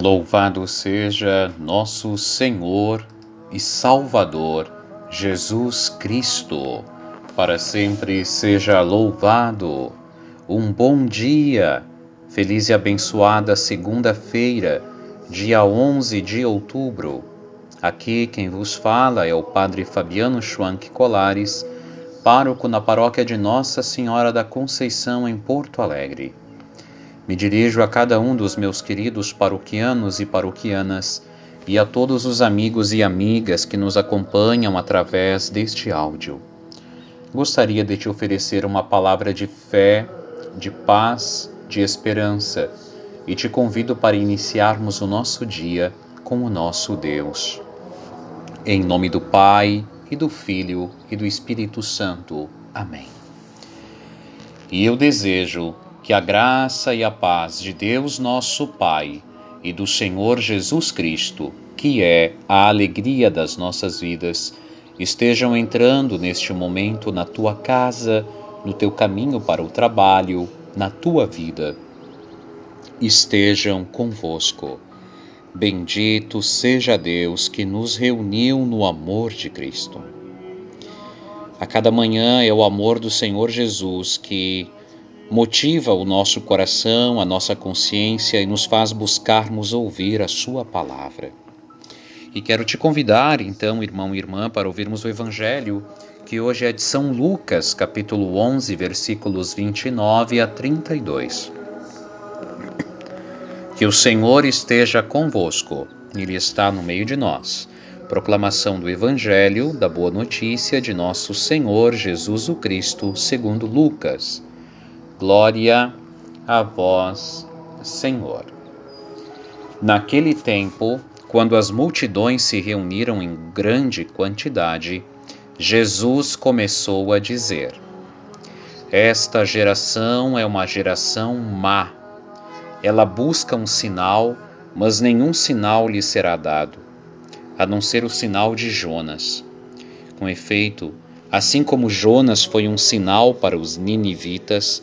Louvado seja nosso Senhor e Salvador Jesus Cristo, para sempre seja louvado. Um bom dia, feliz e abençoada segunda-feira, dia 11 de outubro. Aqui quem vos fala é o Padre Fabiano Schwank Colares, pároco na paróquia de Nossa Senhora da Conceição em Porto Alegre. Me dirijo a cada um dos meus queridos paroquianos e paroquianas e a todos os amigos e amigas que nos acompanham através deste áudio. Gostaria de te oferecer uma palavra de fé, de paz, de esperança e te convido para iniciarmos o nosso dia com o nosso Deus. Em nome do Pai, e do Filho e do Espírito Santo. Amém. E eu desejo que a graça e a paz de Deus nosso Pai e do Senhor Jesus Cristo, que é a alegria das nossas vidas, estejam entrando neste momento na tua casa, no teu caminho para o trabalho, na tua vida. Estejam convosco. Bendito seja Deus que nos reuniu no amor de Cristo. A cada manhã é o amor do Senhor Jesus que motiva o nosso coração, a nossa consciência e nos faz buscarmos ouvir a Sua palavra. E quero te convidar, então, irmão e irmã, para ouvirmos o Evangelho, que hoje é de São Lucas, capítulo 11, versículos 29 a 32. Que o Senhor esteja convosco, Ele está no meio de nós. Proclamação do Evangelho da Boa Notícia de Nosso Senhor Jesus o Cristo, segundo Lucas. Glória a vós, Senhor. Naquele tempo, quando as multidões se reuniram em grande quantidade, Jesus começou a dizer: Esta geração é uma geração má. Ela busca um sinal, mas nenhum sinal lhe será dado, a não ser o sinal de Jonas. Com efeito, assim como Jonas foi um sinal para os ninivitas,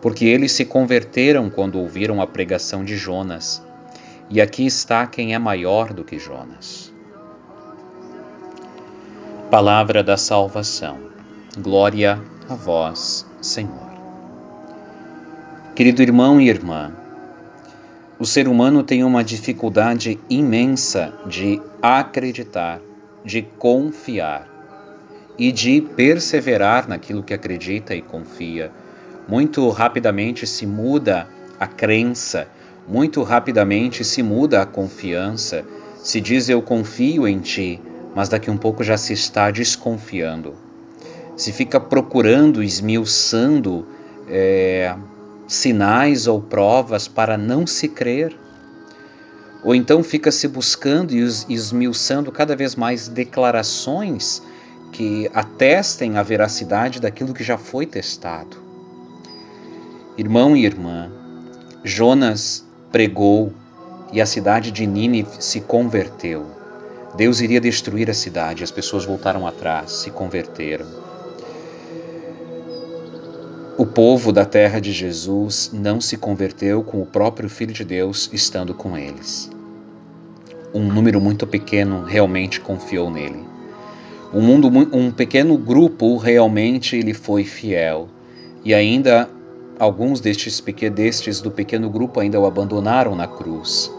porque eles se converteram quando ouviram a pregação de Jonas. E aqui está quem é maior do que Jonas. Palavra da salvação. Glória a vós, Senhor. Querido irmão e irmã, o ser humano tem uma dificuldade imensa de acreditar, de confiar e de perseverar naquilo que acredita e confia muito rapidamente se muda a crença, muito rapidamente se muda a confiança. Se diz eu confio em ti, mas daqui um pouco já se está desconfiando. Se fica procurando, esmiuçando é, sinais ou provas para não se crer. Ou então fica se buscando e esmiuçando cada vez mais declarações que atestem a veracidade daquilo que já foi testado. Irmão e irmã, Jonas pregou e a cidade de Nínive se converteu. Deus iria destruir a cidade, as pessoas voltaram atrás, se converteram. O povo da terra de Jesus não se converteu com o próprio Filho de Deus estando com eles. Um número muito pequeno realmente confiou nele. Um, mundo, um pequeno grupo realmente ele foi fiel. E ainda Alguns destes, destes do pequeno grupo ainda o abandonaram na cruz.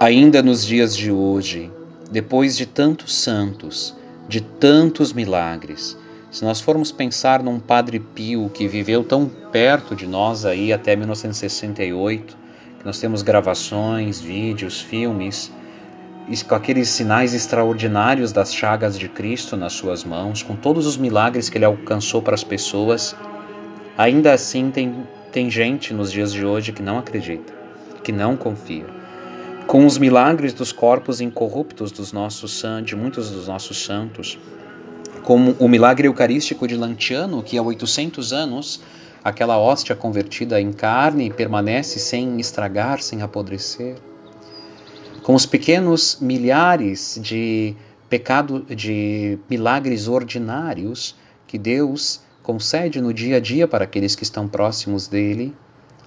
Ainda nos dias de hoje, depois de tantos santos, de tantos milagres, se nós formos pensar num Padre Pio que viveu tão perto de nós aí até 1968, que nós temos gravações, vídeos, filmes, com aqueles sinais extraordinários das chagas de Cristo nas suas mãos, com todos os milagres que ele alcançou para as pessoas, ainda assim tem tem gente nos dias de hoje que não acredita, que não confia. Com os milagres dos corpos incorruptos dos nossos de muitos dos nossos santos, como o milagre eucarístico de Lantiano, que há 800 anos aquela hóstia convertida em carne permanece sem estragar, sem apodrecer. Com os pequenos milhares de pecado de milagres ordinários que Deus concede no dia a dia para aqueles que estão próximos dele,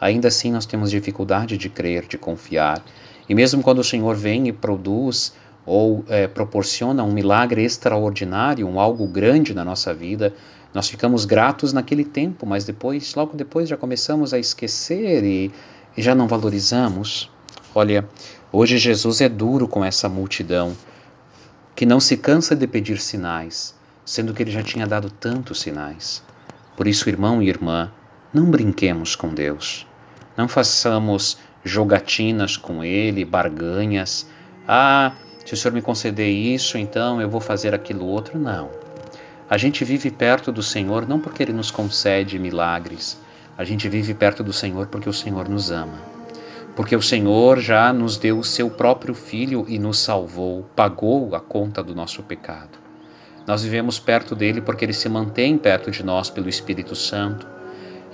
ainda assim nós temos dificuldade de crer, de confiar. E mesmo quando o Senhor vem e produz ou é, proporciona um milagre extraordinário, um algo grande na nossa vida, nós ficamos gratos naquele tempo, mas depois, logo depois, já começamos a esquecer e, e já não valorizamos. Olha, hoje Jesus é duro com essa multidão que não se cansa de pedir sinais, sendo que ele já tinha dado tantos sinais. Por isso, irmão e irmã, não brinquemos com Deus. Não façamos jogatinas com Ele, barganhas. Ah, se o Senhor me conceder isso, então eu vou fazer aquilo outro. Não. A gente vive perto do Senhor não porque Ele nos concede milagres. A gente vive perto do Senhor porque o Senhor nos ama. Porque o Senhor já nos deu o seu próprio Filho e nos salvou, pagou a conta do nosso pecado. Nós vivemos perto dele porque ele se mantém perto de nós pelo Espírito Santo.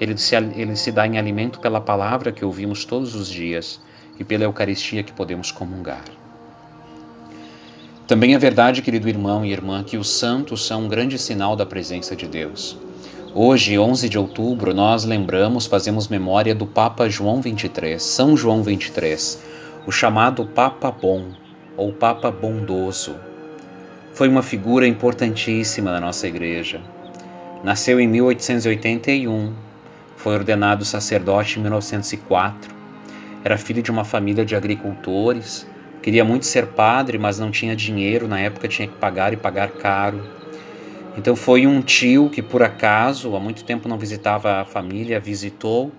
Ele se, ele se dá em alimento pela palavra que ouvimos todos os dias e pela Eucaristia que podemos comungar. Também é verdade, querido irmão e irmã, que os santos são um grande sinal da presença de Deus. Hoje, 11 de outubro, nós lembramos, fazemos memória do Papa João 23, São João 23, o chamado Papa Bom ou Papa Bondoso, foi uma figura importantíssima na nossa igreja. Nasceu em 1881, foi ordenado sacerdote em 1904. Era filho de uma família de agricultores, queria muito ser padre, mas não tinha dinheiro, na época tinha que pagar e pagar caro. Então foi um tio que por acaso, há muito tempo não visitava a família, visitou,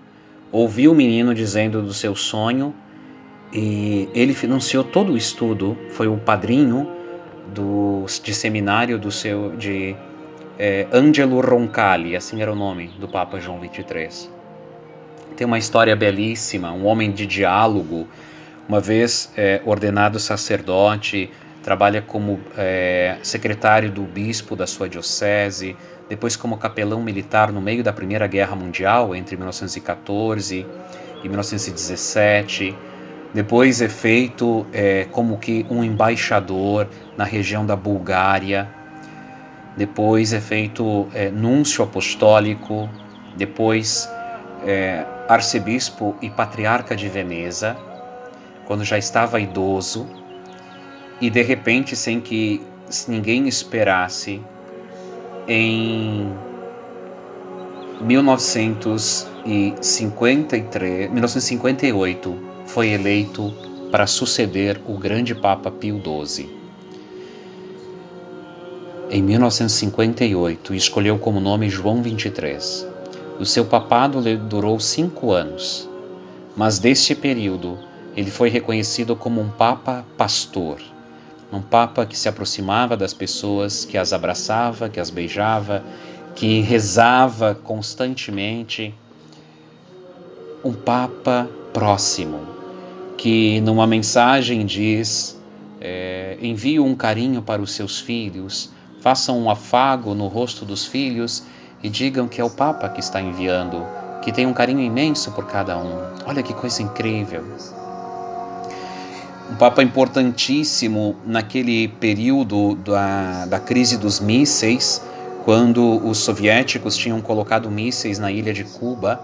ouviu o menino dizendo do seu sonho e ele financiou todo o estudo, foi o padrinho do, de seminário do seu de é, Angelo Roncalli, assim era o nome do Papa João XXIII. Tem uma história belíssima, um homem de diálogo, uma vez é, ordenado sacerdote, trabalha como é, secretário do bispo da sua diocese, depois como capelão militar no meio da Primeira Guerra Mundial, entre 1914 e 1917 depois é feito é, como que um embaixador na região da Bulgária. Depois é feito é, núncio apostólico. Depois é, arcebispo e patriarca de Veneza, quando já estava idoso. E de repente, sem que ninguém esperasse, em 1953, 1958, foi eleito para suceder o grande Papa Pio XII. Em 1958, escolheu como nome João XXIII. O seu papado durou cinco anos, mas deste período ele foi reconhecido como um Papa pastor, um Papa que se aproximava das pessoas, que as abraçava, que as beijava, que rezava constantemente. Um Papa próximo, que numa mensagem diz: é, envie um carinho para os seus filhos, façam um afago no rosto dos filhos e digam que é o Papa que está enviando, que tem um carinho imenso por cada um. Olha que coisa incrível. Um Papa importantíssimo naquele período da, da crise dos mísseis, quando os soviéticos tinham colocado mísseis na ilha de Cuba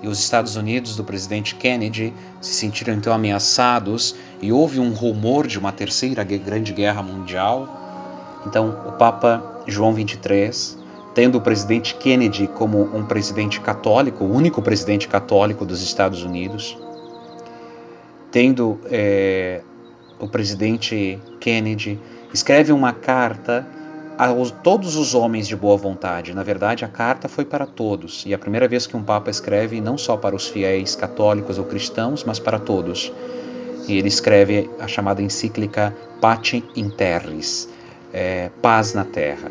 e os Estados Unidos do presidente Kennedy se sentiram então ameaçados e houve um rumor de uma terceira grande guerra mundial. Então, o Papa João XXIII, tendo o presidente Kennedy como um presidente católico, o único presidente católico dos Estados Unidos, tendo é, o presidente Kennedy escreve uma carta a todos os homens de boa vontade. Na verdade, a carta foi para todos, e é a primeira vez que um Papa escreve não só para os fiéis católicos ou cristãos, mas para todos. E ele escreve a chamada encíclica Pace in Terris, é, paz na terra.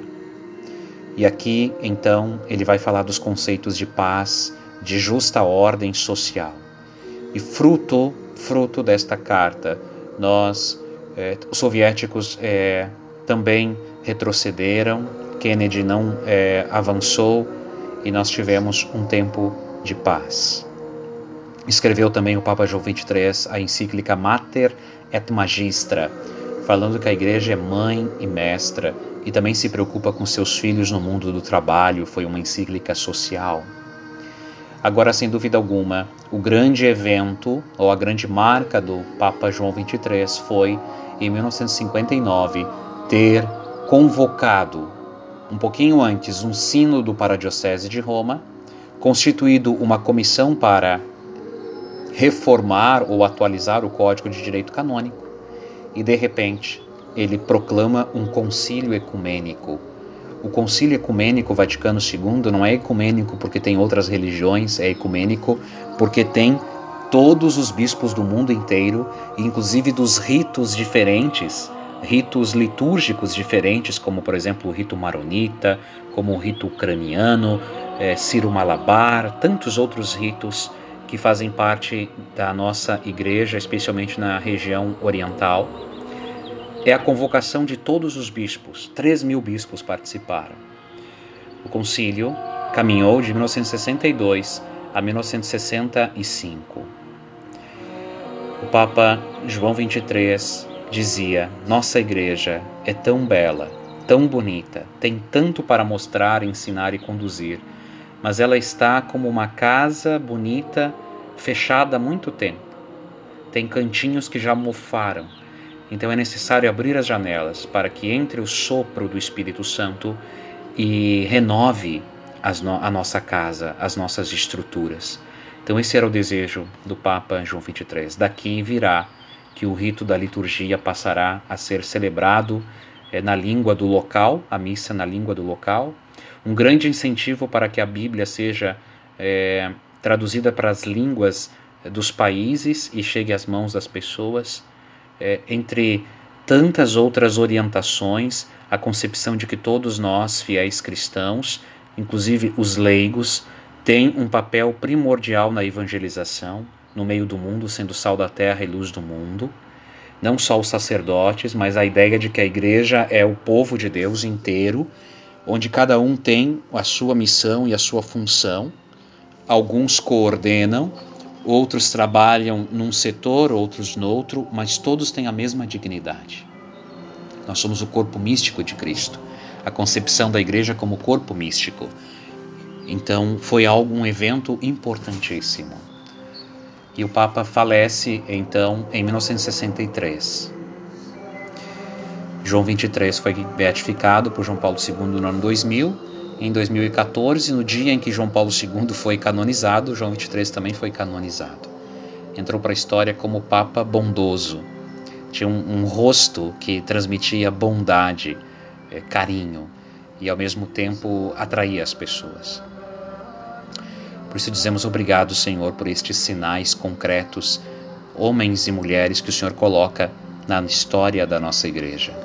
E aqui, então, ele vai falar dos conceitos de paz, de justa ordem social. E fruto, fruto desta carta, nós, eh, os soviéticos eh, também retrocederam, Kennedy não eh, avançou e nós tivemos um tempo de paz. Escreveu também o Papa João XXIII a encíclica Mater et Magistra, falando que a igreja é mãe e mestra e também se preocupa com seus filhos no mundo do trabalho, foi uma encíclica social. Agora, sem dúvida alguma, o grande evento ou a grande marca do Papa João XXIII foi, em 1959, ter convocado, um pouquinho antes, um sínodo para a Diocese de Roma, constituído uma comissão para reformar ou atualizar o Código de Direito Canônico e de repente ele proclama um concílio ecumênico. O concílio ecumênico Vaticano II não é ecumênico porque tem outras religiões, é ecumênico porque tem todos os bispos do mundo inteiro, inclusive dos ritos diferentes, ritos litúrgicos diferentes, como por exemplo o rito maronita, como o rito ucraniano, é, Ciro Malabar, tantos outros ritos que fazem parte da nossa igreja, especialmente na região oriental. É a convocação de todos os bispos, 3 mil bispos participaram. O concílio caminhou de 1962 a 1965. O Papa João 23 dizia: Nossa igreja é tão bela, tão bonita, tem tanto para mostrar, ensinar e conduzir mas ela está como uma casa bonita, fechada há muito tempo. Tem cantinhos que já mofaram, então é necessário abrir as janelas para que entre o sopro do Espírito Santo e renove no a nossa casa, as nossas estruturas. Então, esse era o desejo do Papa João XXIII. Daqui virá que o rito da liturgia passará a ser celebrado é, na língua do local, a missa na língua do local, um grande incentivo para que a Bíblia seja é, traduzida para as línguas dos países e chegue às mãos das pessoas, é, entre tantas outras orientações, a concepção de que todos nós, fiéis cristãos, inclusive os leigos, têm um papel primordial na evangelização, no meio do mundo, sendo sal da terra e luz do mundo. Não só os sacerdotes, mas a ideia de que a igreja é o povo de Deus inteiro onde cada um tem a sua missão e a sua função. Alguns coordenam, outros trabalham num setor, outros no outro, mas todos têm a mesma dignidade. Nós somos o corpo místico de Cristo, a concepção da igreja como corpo místico. Então, foi algo um evento importantíssimo. E o Papa falece então em 1963. João 23 foi beatificado por João Paulo II no ano 2000. Em 2014, no dia em que João Paulo II foi canonizado, João 23 também foi canonizado. Entrou para a história como Papa bondoso. Tinha um, um rosto que transmitia bondade, é, carinho e ao mesmo tempo atraía as pessoas. Por isso dizemos obrigado, Senhor, por estes sinais concretos, homens e mulheres que o Senhor coloca na história da nossa igreja.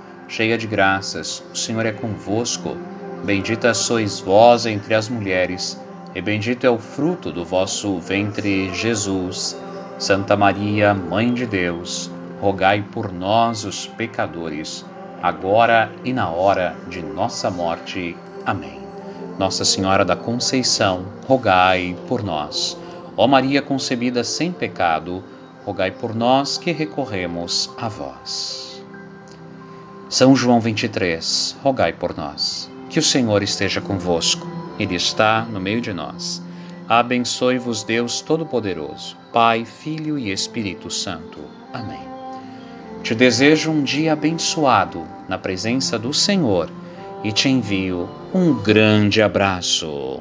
cheia de graças, o Senhor é convosco. Bendita sois vós entre as mulheres, e bendito é o fruto do vosso ventre, Jesus. Santa Maria, Mãe de Deus, rogai por nós, os pecadores, agora e na hora de nossa morte. Amém. Nossa Senhora da Conceição, rogai por nós. Ó Maria concebida sem pecado, rogai por nós que recorremos a vós. São João 23, rogai por nós. Que o Senhor esteja convosco, Ele está no meio de nós. Abençoe-vos, Deus Todo-Poderoso, Pai, Filho e Espírito Santo. Amém. Te desejo um dia abençoado na presença do Senhor e te envio um grande abraço.